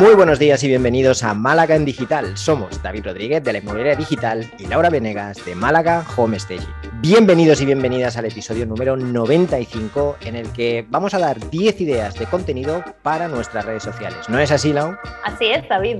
Muy buenos días y bienvenidos a Málaga en Digital. Somos David Rodríguez de la Inmobiliaria Digital y Laura Venegas de Málaga Home Staging. Bienvenidos y bienvenidas al episodio número 95 en el que vamos a dar 10 ideas de contenido para nuestras redes sociales. ¿No es así, Lau? Así es, David.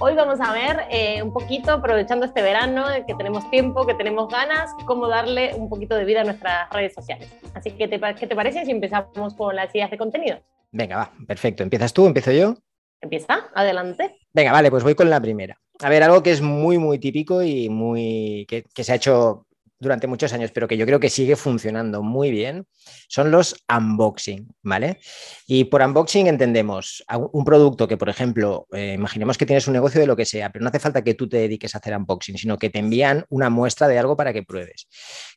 Hoy vamos a ver eh, un poquito, aprovechando este verano, que tenemos tiempo, que tenemos ganas, cómo darle un poquito de vida a nuestras redes sociales. Así que, ¿qué te parece si empezamos con las ideas de contenido? Venga, va, perfecto. ¿Empiezas tú? ¿Empiezo yo? Empieza, adelante. Venga, vale, pues voy con la primera. A ver, algo que es muy, muy típico y muy que, se ha hecho durante muchos años, pero que yo creo que sigue funcionando muy bien, son los unboxing, ¿vale? Y por unboxing entendemos un producto que, por ejemplo, eh, imaginemos que tienes un negocio de lo que sea, pero no hace falta que tú te dediques a hacer unboxing, sino que te envían una muestra de algo para que pruebes,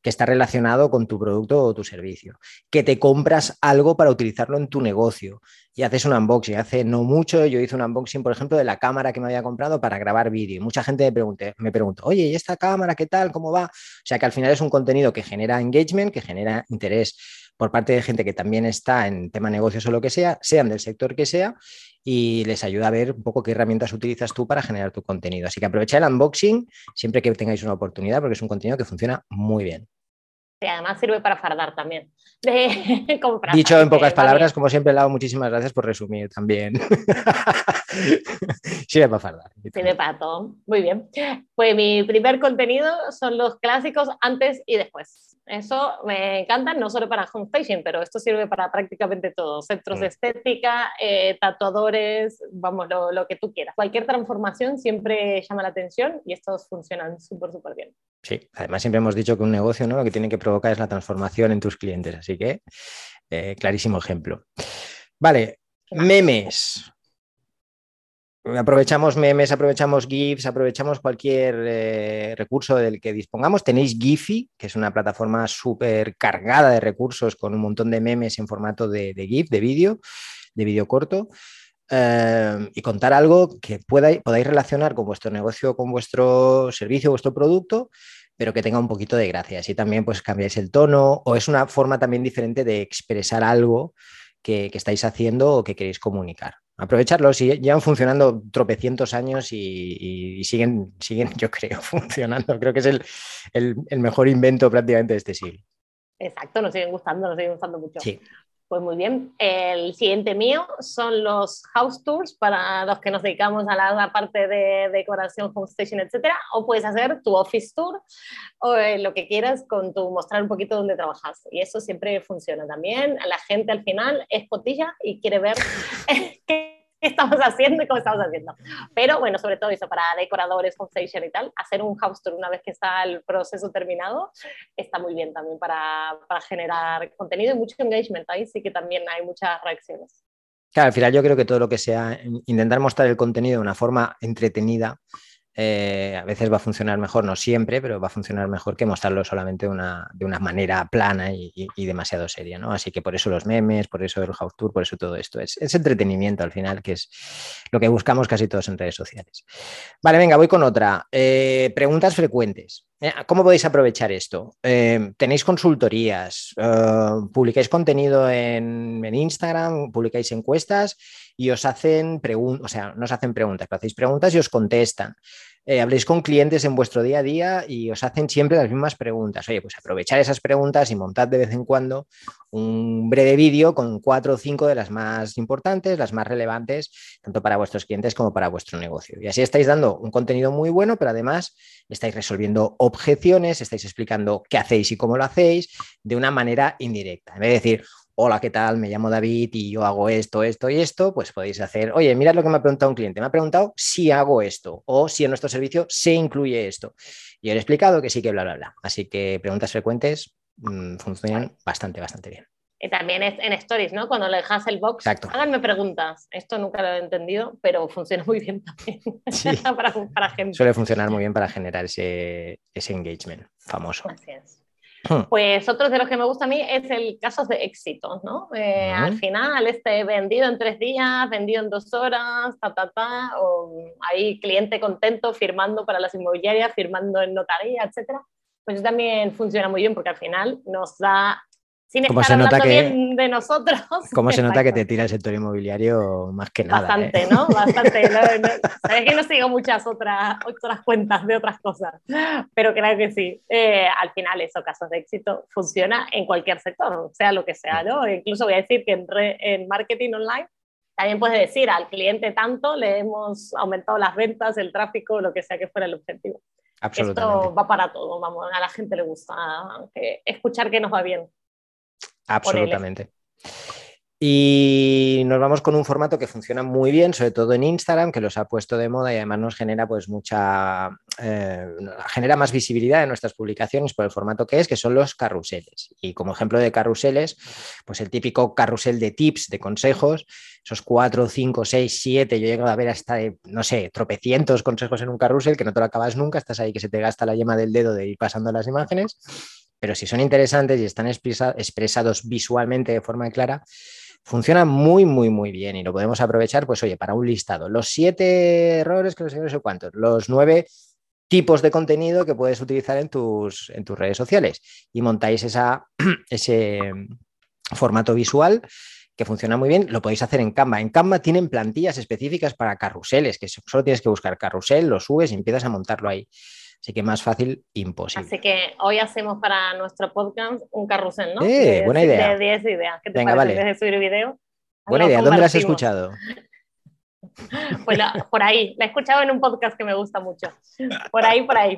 que está relacionado con tu producto o tu servicio, que te compras algo para utilizarlo en tu negocio y haces un unboxing. Hace no mucho yo hice un unboxing, por ejemplo, de la cámara que me había comprado para grabar vídeo. Mucha gente me, pregunté, me preguntó, oye, ¿y esta cámara qué tal? ¿Cómo va? O sea que al final es un contenido que genera engagement, que genera interés por parte de gente que también está en tema negocios o lo que sea, sean del sector que sea, y les ayuda a ver un poco qué herramientas utilizas tú para generar tu contenido. Así que aprovecha el unboxing siempre que tengáis una oportunidad porque es un contenido que funciona muy bien. Y además sirve para fardar también. Dicho en pocas palabras, como siempre, Lau, muchísimas gracias por resumir también. sirve para fardar. Sirve para todo. Muy bien. Pues mi primer contenido son los clásicos antes y después. Eso me encanta, no solo para home staging, pero esto sirve para prácticamente todo. Centros de mm. estética, eh, tatuadores, vamos, lo, lo, que tú quieras. Cualquier transformación siempre llama la atención y estos funcionan súper, súper bien. Sí, además siempre hemos dicho que un negocio ¿no? lo que tiene que provocar es la transformación en tus clientes, así que eh, clarísimo ejemplo. Vale, memes. Aprovechamos memes, aprovechamos GIFs, aprovechamos cualquier eh, recurso del que dispongamos. Tenéis Giphy, que es una plataforma súper cargada de recursos con un montón de memes en formato de, GIF, de vídeo, de vídeo corto. Eh, y contar algo que podáis relacionar con vuestro negocio, con vuestro servicio, vuestro producto, pero que tenga un poquito de gracia. Así también pues cambiáis el tono o es una forma también diferente de expresar algo que, estáis haciendo o que queréis comunicar. Aprovecharlos, y llevan funcionando tropecientos años y, siguen, siguen, yo creo, funcionando. Creo que es el, el, mejor invento prácticamente de este siglo. Exacto, nos siguen gustando, nos siguen gustando mucho. Sí. Pues muy bien. El siguiente mío son los house tours para los que nos dedicamos a la, parte de decoración, home station, etcétera. O puedes hacer tu office tour o eh, lo que quieras con tu mostrar un poquito dónde trabajas. Y eso siempre funciona también. La gente al final es cotilla y quiere ver qué estamos haciendo y cómo estamos haciendo. Pero bueno, sobre todo eso para decoradores, station y tal, hacer un house tour una vez que está el proceso terminado está muy bien también para, para generar contenido y mucho engagement. Ahí sí que también hay muchas reacciones. Claro, al final yo creo que todo lo que sea intentar mostrar el contenido de una forma entretenida eh, a veces va a funcionar mejor, no siempre, pero va a funcionar mejor que mostrarlo solamente una, de una manera plana y, demasiado seria, ¿no? Así que por eso los memes, por eso el house tour, por eso todo esto. Es, entretenimiento al final, que es lo que buscamos casi todos en redes sociales. Vale, venga, voy con otra. Eh, preguntas frecuentes. Eh, ¿Cómo podéis aprovechar esto? ¿Tenéis consultorías? ¿Publicáis contenido en, en Instagram? ¿Publicáis encuestas? Y os hacen preguntas, o sea, no os hacen preguntas, hacéis preguntas y os contestan. Eh, habléis con clientes en vuestro día a día y os hacen siempre las mismas preguntas. Oye, pues aprovechar esas preguntas y montad de vez en cuando un breve vídeo con cuatro o cinco de las más importantes, las más relevantes, tanto para vuestros clientes como para vuestro negocio. Y así estáis dando un contenido muy bueno, pero además estáis resolviendo objeciones, estáis explicando qué hacéis y cómo lo hacéis de una manera indirecta. En vez de decir, hola, ¿qué tal? Me llamo David y yo hago esto, esto y esto, pues podéis hacer, oye, mirad lo que me ha preguntado un cliente, me ha preguntado si hago esto o si en nuestro servicio se incluye esto. Y he explicado que sí que bla, bla, bla. Así que preguntas frecuentes mm, funcionan bastante, bastante bien. Y también es en stories, ¿no? Cuando le dejas el box, Exacto. háganme preguntas. Esto nunca lo he entendido, pero funciona muy bien también para, para, gente. Suele funcionar muy bien para generar ese, ese engagement famoso. Así es. Pues otro de los que me gusta a mí es el caso de éxito, ¿no? Eh, al final, este vendido en tres días, vendido en dos horas, ta, ta, ta, o hay cliente contento firmando para las inmobiliarias, firmando en notaría, etcétera. Pues también funciona muy bien porque al final nos da sin estar se nota que, bien de nosotros. ¿Cómo se nota que te tira el sector inmobiliario más que nada? Bastante, ¿eh? ¿no? Bastante. Sabes que no sigo muchas otras, otras cuentas de otras cosas, pero creo que sí. Eh, al final, eso, casos de éxito, funciona en cualquier sector, sea lo que sea, ¿no? Incluso voy a decir que en, en marketing online también puedes decir al cliente tanto, le hemos aumentado las ventas, el tráfico, lo que sea que fuera el objetivo. Esto va para todo, vamos, a la gente le gusta escuchar que nos va bien. Absolutamente. Y nos vamos con un formato que funciona muy bien, sobre todo en Instagram, que los ha puesto de moda y además nos genera pues mucha, eh, genera más visibilidad en nuestras publicaciones por el formato que es, que son los carruseles. Y como ejemplo de carruseles, pues el típico carrusel de tips, de consejos, esos cuatro, cinco, seis, siete, yo he llegado a ver hasta, no sé, tropecientos consejos en un carrusel que no te lo acabas nunca, estás ahí que se te gasta la yema del dedo de ir pasando las imágenes, pero si son interesantes y están expresados visualmente de forma clara, funciona muy, muy, muy bien y lo podemos aprovechar, pues oye, para un listado. Los siete errores, que no sé, no sé cuántos, los nueve tipos de contenido que puedes utilizar en tus, en tus redes sociales y montáis esa, ese formato visual que funciona muy bien, lo podéis hacer en Canva. En Canva tienen plantillas específicas para carruseles, que solo tienes que buscar carrusel, lo subes y empiezas a montarlo ahí. Así que más fácil, imposible. Así que hoy hacemos para nuestro podcast un carrusel, ¿no? Eh, buena idea. De 10 ideas. ¿Qué te Venga, parece vale. de subir video? Buena idea. ¿Dónde la has escuchado? Pues por ahí, la he escuchado en un podcast que me gusta mucho. Por ahí, por ahí.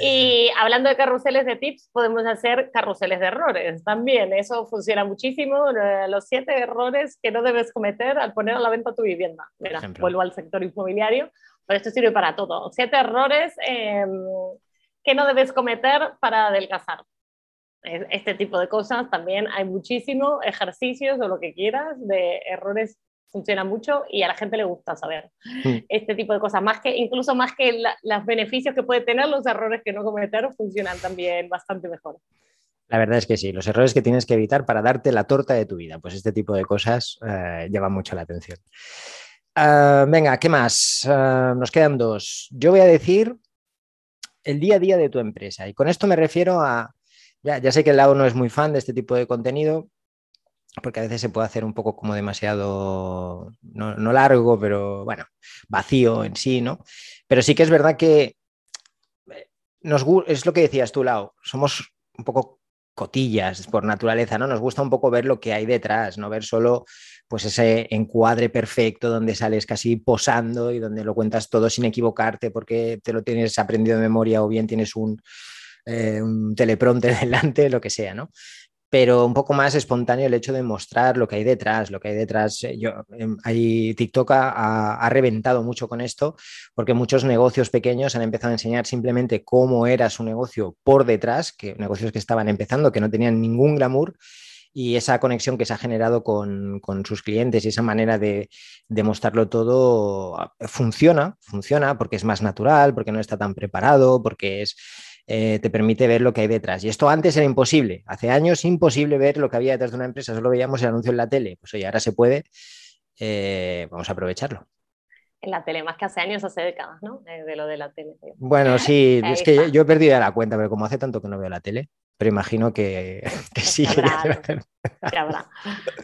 Y hablando de carruseles de tips, podemos hacer carruseles de errores también. Eso funciona muchísimo. Los siete errores que no debes cometer al poner a la venta tu vivienda. Mira, vuelvo al sector inmobiliario pero esto sirve para todo. Siete errores em, que no debes cometer para adelgazar. Este tipo de cosas también hay muchísimos ejercicios o lo que quieras de errores funciona mucho y a la gente le gusta saber hmm. este tipo de cosas, más que, incluso más que los beneficios que puede tener, los errores que no cometer funcionan también bastante mejor. La verdad es que sí, los errores que tienes que evitar para darte la torta de tu vida, pues este tipo de cosas eh, mucho la atención. Ah, venga, ¿qué más? Ah, nos quedan dos. Yo voy a decir el día a día de tu empresa. Y con esto me refiero a, ya, sé que el lado no es muy fan de este tipo de contenido, porque a veces se puede hacer un poco como demasiado, no, largo, pero bueno, vacío en sí, ¿no? Pero sí que es verdad que eh, nos, es lo que decías tú, Lau, somos un poco cotillas por naturaleza, ¿no? Nos gusta un poco ver lo que hay detrás, no ver solo pues ese encuadre perfecto donde sales casi posando y donde lo cuentas todo sin equivocarte porque te lo tienes aprendido de memoria o bien tienes un, eh, un teleprompter delante, lo que sea, ¿no? pero un poco más espontáneo el hecho de mostrar lo que hay detrás, lo que hay detrás. Eh, yo, em, hay, TikTok ha, ha, reventado mucho con esto, porque muchos negocios pequeños han empezado a enseñar simplemente cómo era su negocio por detrás, que negocios que estaban empezando, que no tenían ningún glamour, y esa conexión que se ha generado con, sus clientes y esa manera de, mostrarlo todo ah, funciona, funciona porque es más natural, porque no está tan preparado, porque es, eh, te permite ver lo que hay detrás. Y esto antes era imposible, hace años imposible ver lo que había detrás de una empresa, solo veíamos el anuncio en la tele, pues oye, ahora se puede, eh, vamos a aprovecharlo en la tele, más que hace años, hace décadas, ¿no? De, lo de la tele. Bueno, sí, es que yo, he perdido ya la cuenta, pero como hace tanto que no veo la tele, pero imagino que, sí. Habrá,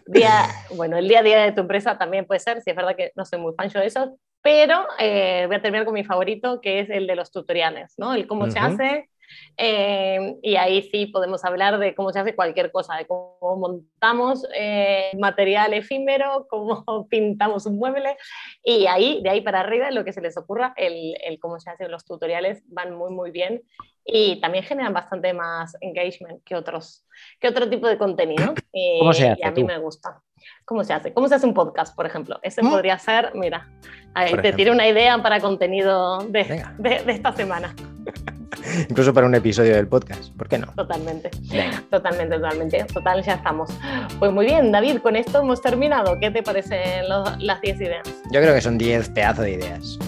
Día, bueno, el día a día de tu empresa también puede ser, si es verdad que no soy muy fan yo de eso, pero eh, voy a terminar con mi favorito, que es el de los tutoriales, ¿no? El cómo se hace, eh, y ahí sí podemos hablar de cómo se hace cualquier cosa, de cómo montamos eh, material efímero, cómo pintamos un mueble. Y ahí, de ahí para arriba, lo que se les ocurra, el, el cómo se hacen los tutoriales van muy, muy bien. Y también generan bastante más engagement que, otros, que otro tipo de contenido. ¿Cómo se hace, y a mí me gusta. ¿Cómo se hace? ¿Cómo se hace un podcast, por ejemplo? Ese ¿Mm? podría ser, mira, ahí te tiro una idea para contenido de, de, de esta semana. Incluso para un episodio del podcast, ¿por qué no? Totalmente, totalmente, totalmente. Total, ya estamos. Pues muy bien, David, con esto hemos terminado. ¿Qué te parecen las 10 ideas? Yo creo que son 10 pedazos de ideas.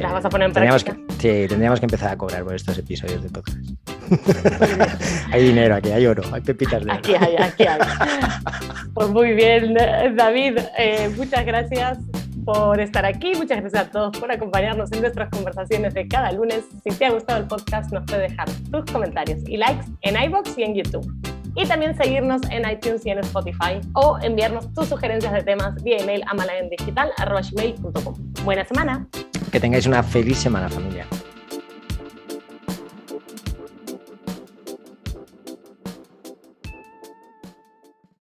¿Las vas a poner en práctica? sí, tendríamos que empezar a cobrar por estos episodios de podcast. hay dinero aquí, hay oro, hay pepitas de oro. Aquí hay, aquí hay. pues muy bien, David, eh, muchas gracias por estar aquí, muchas gracias a todos por acompañarnos en nuestras conversaciones de cada lunes. Si te ha gustado el podcast, nos puedes dejar tus comentarios y likes en iBox y en YouTube. Y también seguirnos en iTunes y en Spotify o enviarnos tus sugerencias de temas vía email a malayendigital.com. Buena semana. Que tengáis una feliz semana, familia.